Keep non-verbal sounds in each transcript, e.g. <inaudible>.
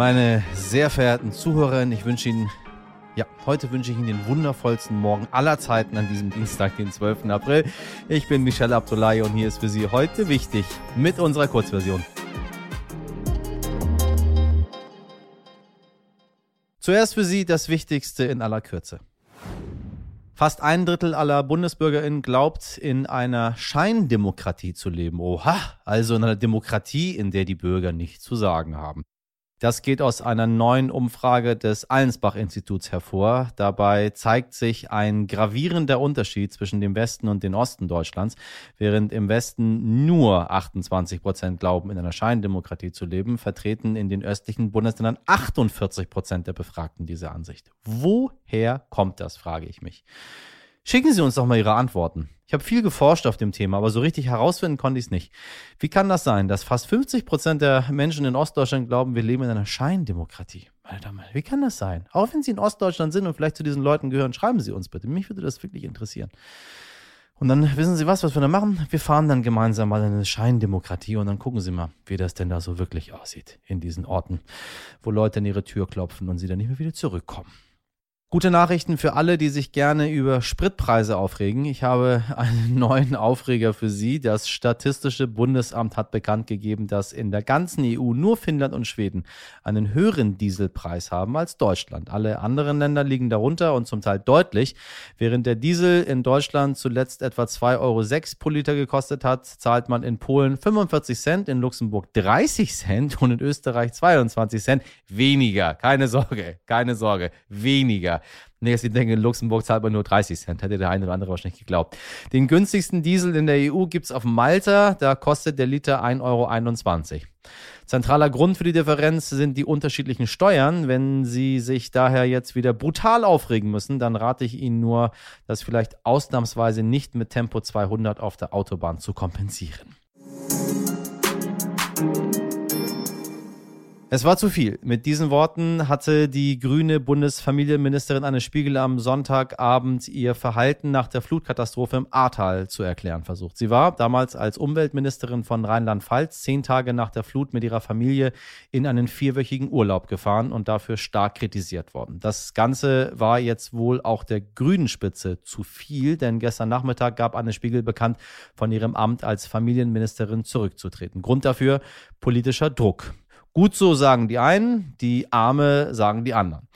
Meine sehr verehrten Zuhörerinnen, ich wünsche Ihnen, ja, heute wünsche ich Ihnen den wundervollsten Morgen aller Zeiten an diesem Dienstag, den 12. April. Ich bin Michelle Abdullahi und hier ist für Sie heute wichtig mit unserer Kurzversion. Zuerst für Sie das Wichtigste in aller Kürze. Fast ein Drittel aller BundesbürgerInnen glaubt, in einer Scheindemokratie zu leben. Oha, also in einer Demokratie, in der die Bürger nichts zu sagen haben. Das geht aus einer neuen Umfrage des Allensbach-Instituts hervor. Dabei zeigt sich ein gravierender Unterschied zwischen dem Westen und dem Osten Deutschlands. Während im Westen nur 28 Prozent glauben, in einer Scheindemokratie zu leben, vertreten in den östlichen Bundesländern 48 Prozent der Befragten diese Ansicht. Woher kommt das, frage ich mich. Schicken Sie uns doch mal Ihre Antworten. Ich habe viel geforscht auf dem Thema, aber so richtig herausfinden konnte ich es nicht. Wie kann das sein, dass fast 50 Prozent der Menschen in Ostdeutschland glauben, wir leben in einer Scheindemokratie? Meine Damen, wie kann das sein? Auch wenn Sie in Ostdeutschland sind und vielleicht zu diesen Leuten gehören, schreiben Sie uns bitte. Mich würde das wirklich interessieren. Und dann wissen Sie was, was wir da machen? Wir fahren dann gemeinsam mal in eine Scheindemokratie und dann gucken Sie mal, wie das denn da so wirklich aussieht in diesen Orten, wo Leute an ihre Tür klopfen und sie dann nicht mehr wieder zurückkommen. Gute Nachrichten für alle, die sich gerne über Spritpreise aufregen. Ich habe einen <laughs> neuen Aufreger für Sie. Das Statistische Bundesamt hat bekannt gegeben, dass in der ganzen EU nur Finnland und Schweden einen höheren Dieselpreis haben als Deutschland. Alle anderen Länder liegen darunter und zum Teil deutlich. Während der Diesel in Deutschland zuletzt etwa 2,06 Euro pro Liter gekostet hat, zahlt man in Polen 45 Cent, in Luxemburg 30 Cent und in Österreich 22 Cent. Weniger. Keine Sorge, keine Sorge. Weniger. Nee, sie denken, in Luxemburg zahlt man nur 30 Cent. Hätte der eine oder andere wahrscheinlich geglaubt. Den günstigsten Diesel in der EU gibt es auf Malta. Da kostet der Liter 1,21 Euro. Zentraler Grund für die Differenz sind die unterschiedlichen Steuern. Wenn Sie sich daher jetzt wieder brutal aufregen müssen, dann rate ich Ihnen nur, das vielleicht ausnahmsweise nicht mit Tempo 200 auf der Autobahn zu kompensieren. Es war zu viel. Mit diesen Worten hatte die grüne Bundesfamilienministerin Anne Spiegel am Sonntagabend ihr Verhalten nach der Flutkatastrophe im Ahrtal zu erklären versucht. Sie war damals als Umweltministerin von Rheinland-Pfalz zehn Tage nach der Flut mit ihrer Familie in einen vierwöchigen Urlaub gefahren und dafür stark kritisiert worden. Das Ganze war jetzt wohl auch der grünen Spitze zu viel, denn gestern Nachmittag gab Anne Spiegel bekannt, von ihrem Amt als Familienministerin zurückzutreten. Grund dafür politischer Druck. Gut so sagen die einen, die Arme sagen die anderen.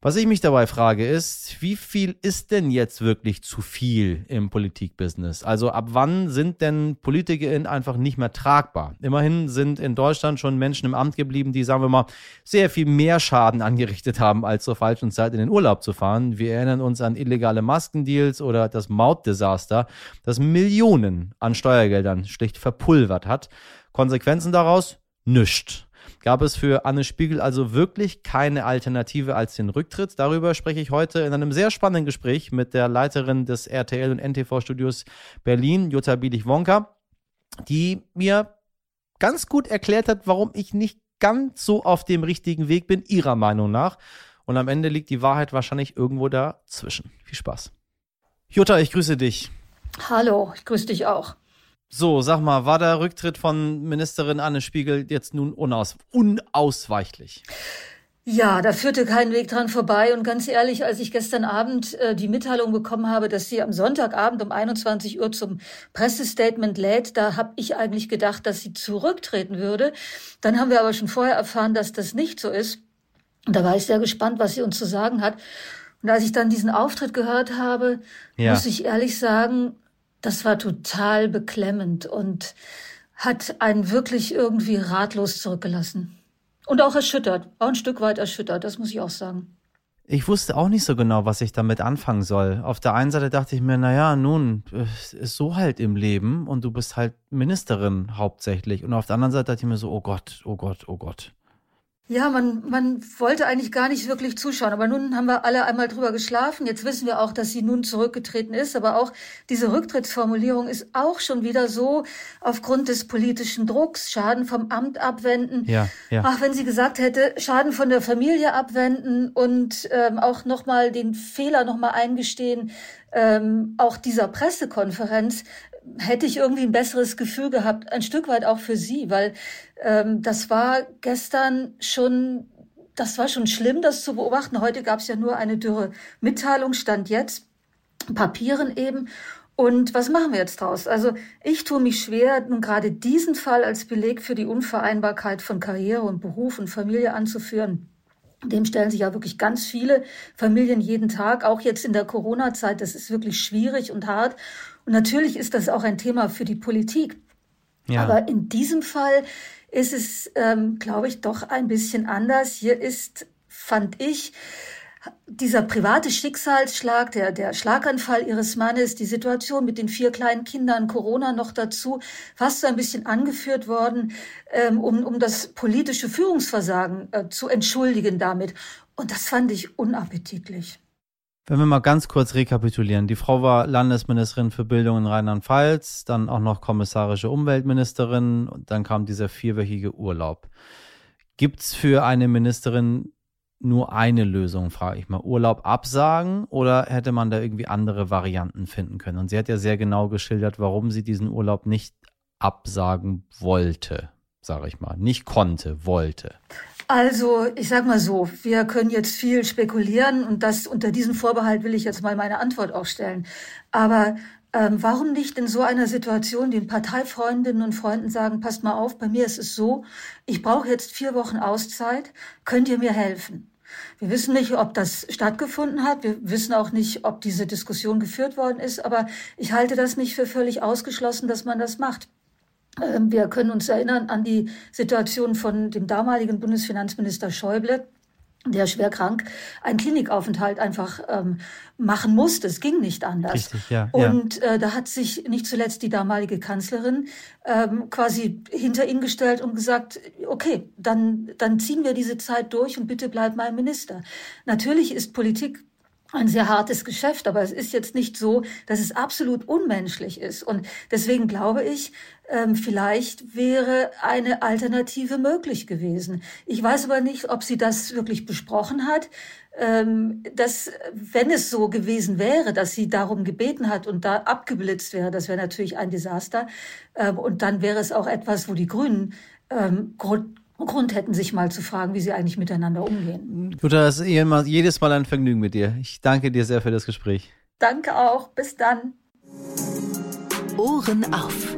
Was ich mich dabei frage ist, wie viel ist denn jetzt wirklich zu viel im Politikbusiness? Also ab wann sind denn PolitikerInnen einfach nicht mehr tragbar? Immerhin sind in Deutschland schon Menschen im Amt geblieben, die, sagen wir mal, sehr viel mehr Schaden angerichtet haben, als zur falschen Zeit in den Urlaub zu fahren. Wir erinnern uns an illegale Maskendeals oder das Mautdesaster, das Millionen an Steuergeldern schlicht verpulvert hat. Konsequenzen daraus? Nüscht gab es für Anne Spiegel also wirklich keine Alternative als den Rücktritt. Darüber spreche ich heute in einem sehr spannenden Gespräch mit der Leiterin des RTL und NTV Studios Berlin, Jutta Bielich-Wonka, die mir ganz gut erklärt hat, warum ich nicht ganz so auf dem richtigen Weg bin, ihrer Meinung nach. Und am Ende liegt die Wahrheit wahrscheinlich irgendwo dazwischen. Viel Spaß. Jutta, ich grüße dich. Hallo, ich grüße dich auch. So, sag mal, war der Rücktritt von Ministerin Anne Spiegel jetzt nun unaus unausweichlich? Ja, da führte kein Weg dran vorbei. Und ganz ehrlich, als ich gestern Abend äh, die Mitteilung bekommen habe, dass sie am Sonntagabend um 21 Uhr zum Pressestatement lädt, da habe ich eigentlich gedacht, dass sie zurücktreten würde. Dann haben wir aber schon vorher erfahren, dass das nicht so ist. Und da war ich sehr gespannt, was sie uns zu sagen hat. Und als ich dann diesen Auftritt gehört habe, ja. muss ich ehrlich sagen, das war total beklemmend und hat einen wirklich irgendwie ratlos zurückgelassen. Und auch erschüttert, auch ein Stück weit erschüttert, das muss ich auch sagen. Ich wusste auch nicht so genau, was ich damit anfangen soll. Auf der einen Seite dachte ich mir, naja, nun, ist so halt im Leben und du bist halt Ministerin hauptsächlich. Und auf der anderen Seite dachte ich mir so, oh Gott, oh Gott, oh Gott. Ja, man, man wollte eigentlich gar nicht wirklich zuschauen, aber nun haben wir alle einmal drüber geschlafen. Jetzt wissen wir auch, dass sie nun zurückgetreten ist, aber auch diese Rücktrittsformulierung ist auch schon wieder so aufgrund des politischen Drucks, Schaden vom Amt abwenden. Ja, ja. Ach, wenn sie gesagt hätte, Schaden von der Familie abwenden und ähm, auch nochmal den Fehler nochmal eingestehen, ähm, auch dieser Pressekonferenz, hätte ich irgendwie ein besseres Gefühl gehabt, ein Stück weit auch für sie, weil ähm, das war gestern schon, das war schon schlimm, das zu beobachten. Heute gab es ja nur eine dürre Mitteilung, stand jetzt, Papieren eben. Und was machen wir jetzt draus? Also ich tue mich schwer, nun gerade diesen Fall als Beleg für die Unvereinbarkeit von Karriere und Beruf und Familie anzuführen. Dem stellen sich ja wirklich ganz viele Familien jeden Tag, auch jetzt in der Corona-Zeit. Das ist wirklich schwierig und hart. Und natürlich ist das auch ein Thema für die Politik. Ja. Aber in diesem Fall ist es, ähm, glaube ich, doch ein bisschen anders. Hier ist, fand ich, dieser private Schicksalsschlag, der, der Schlaganfall ihres Mannes, die Situation mit den vier kleinen Kindern, Corona noch dazu, fast so ein bisschen angeführt worden, ähm, um, um das politische Führungsversagen äh, zu entschuldigen damit. Und das fand ich unappetitlich. Wenn wir mal ganz kurz rekapitulieren. Die Frau war Landesministerin für Bildung in Rheinland-Pfalz, dann auch noch kommissarische Umweltministerin und dann kam dieser vierwöchige Urlaub. Gibt es für eine Ministerin nur eine Lösung, frage ich mal. Urlaub absagen oder hätte man da irgendwie andere Varianten finden können? Und sie hat ja sehr genau geschildert, warum sie diesen Urlaub nicht absagen wollte, sage ich mal. Nicht konnte, wollte. Also, ich sag mal so, wir können jetzt viel spekulieren und das unter diesem Vorbehalt will ich jetzt mal meine Antwort auch stellen. Aber ähm, warum nicht in so einer Situation den Parteifreundinnen und Freunden sagen, passt mal auf, bei mir ist es so, ich brauche jetzt vier Wochen Auszeit, könnt ihr mir helfen? Wir wissen nicht, ob das stattgefunden hat. Wir wissen auch nicht, ob diese Diskussion geführt worden ist. Aber ich halte das nicht für völlig ausgeschlossen, dass man das macht. Ähm, wir können uns erinnern an die Situation von dem damaligen Bundesfinanzminister Schäuble, der schwer krank einen Klinikaufenthalt einfach ähm, machen musste. Es ging nicht anders. Richtig, ja, und Äh, da hat sich nicht zuletzt die damalige Kanzlerin ähm, quasi hinter ihn gestellt und gesagt, okay, dann, dann ziehen wir diese Zeit durch und bitte bleib mein Minister. Natürlich ist Politik ein sehr hartes Geschäft, aber es ist jetzt nicht so, dass es absolut unmenschlich ist. Und deswegen glaube ich, ähm, vielleicht wäre eine Alternative möglich gewesen. Ich weiß aber nicht, ob sie das wirklich besprochen hat. Ähm, dass, wenn es so gewesen wäre, dass sie darum gebeten hat und da abgeblitzt wäre, das wäre natürlich ein Desaster. Ähm, und dann wäre es auch etwas, wo die Grünen Grund hätten, sich mal zu fragen, wie sie eigentlich miteinander umgehen. Jutta, es ist jedes Mal ein Vergnügen mit dir. Ich danke dir sehr für das Gespräch. Danke auch. Bis dann. Ohren auf.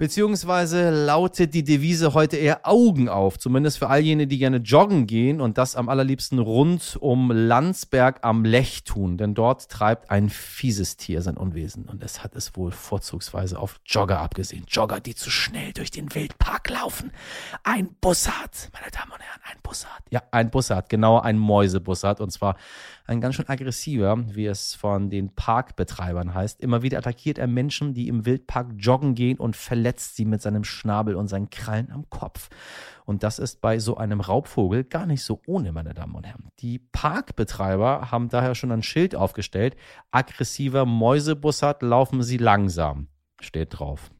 Beziehungsweise lautet die Devise heute eher Augen auf, zumindest für all jene, die gerne joggen gehen und das am allerliebsten rund um Landsberg am Lech tun, denn dort treibt ein fieses Tier sein Unwesen und es hat es wohl vorzugsweise auf Jogger abgesehen. Jogger, die zu schnell durch den Wildpark laufen. Ein Bussard, meine Damen und Herren, ein Bussard. Ja, ein Bussard, genauer ein Mäusebussard und zwar ein ganz schön aggressiver, wie es von den Parkbetreibern heißt. Immer wieder attackiert er Menschen, die im Wildpark joggen gehen und verletzt sie mit seinem Schnabel und seinen Krallen am Kopf. Und das ist bei so einem Raubvogel gar nicht so ohne, meine Damen und Herren. Die Parkbetreiber haben daher schon ein Schild aufgestellt. Aggressiver Mäusebussard laufen sie langsam. Steht drauf.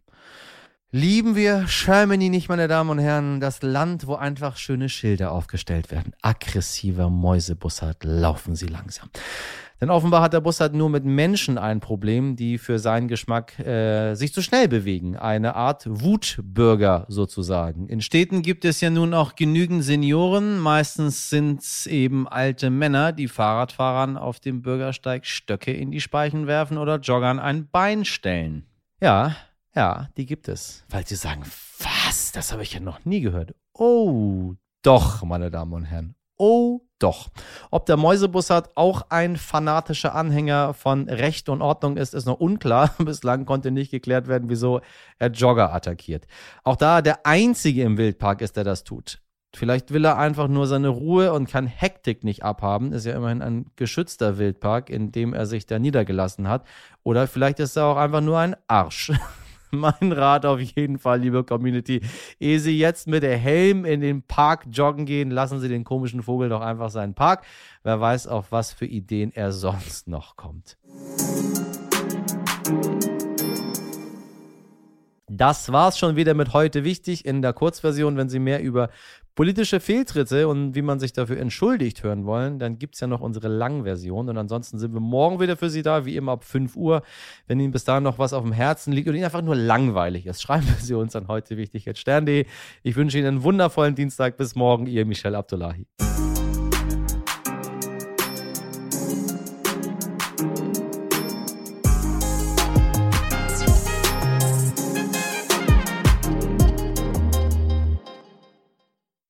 Lieben wir Germany nicht, meine Damen und Herren, das Land, wo einfach schöne Schilder aufgestellt werden. Aggressiver Mäusebussard, laufen Sie langsam. Denn offenbar hat der Bussard nur mit Menschen ein Problem, die für seinen Geschmack äh, sich zu schnell bewegen. Eine Art Wutbürger sozusagen. In Städten gibt es ja nun auch genügend Senioren. Meistens sind es eben alte Männer, die Fahrradfahrern auf dem Bürgersteig Stöcke in die Speichen werfen oder Joggern ein Bein stellen. Ja, ja, die gibt es. Weil sie sagen, was? Das habe ich ja noch nie gehört. Oh, doch, meine Damen und Herren. Oh, doch. Ob der Mäusebussard auch ein fanatischer Anhänger von Recht und Ordnung ist, ist noch unklar. <laughs> Bislang konnte nicht geklärt werden, wieso er Jogger attackiert. Auch da der Einzige im Wildpark ist, der das tut. Vielleicht will er einfach nur seine Ruhe und kann Hektik nicht abhaben. Ist ja immerhin ein geschützter Wildpark, in dem er sich da niedergelassen hat. Oder vielleicht ist er auch einfach nur ein Arsch. <laughs> mein Rat auf jeden Fall, liebe Community. Ehe Sie jetzt mit der Helm in den Park joggen gehen, lassen Sie den komischen Vogel doch einfach seinen Park. Wer weiß, auf was für Ideen er sonst noch kommt. Das war's schon wieder mit heute wichtig in der Kurzversion. Wenn Sie mehr über politische Fehltritte und wie man sich dafür entschuldigt hören wollen, dann gibt es ja noch unsere Langversion. Und ansonsten sind wir morgen wieder für Sie da, wie immer ab 5 Uhr. Wenn Ihnen bis dahin noch was auf dem Herzen liegt und Ihnen einfach nur langweilig ist, schreiben Sie uns an heute wichtig jetzt stern.de. Ich wünsche Ihnen einen wundervollen Dienstag. Bis morgen, Ihr Michel Abdullahi.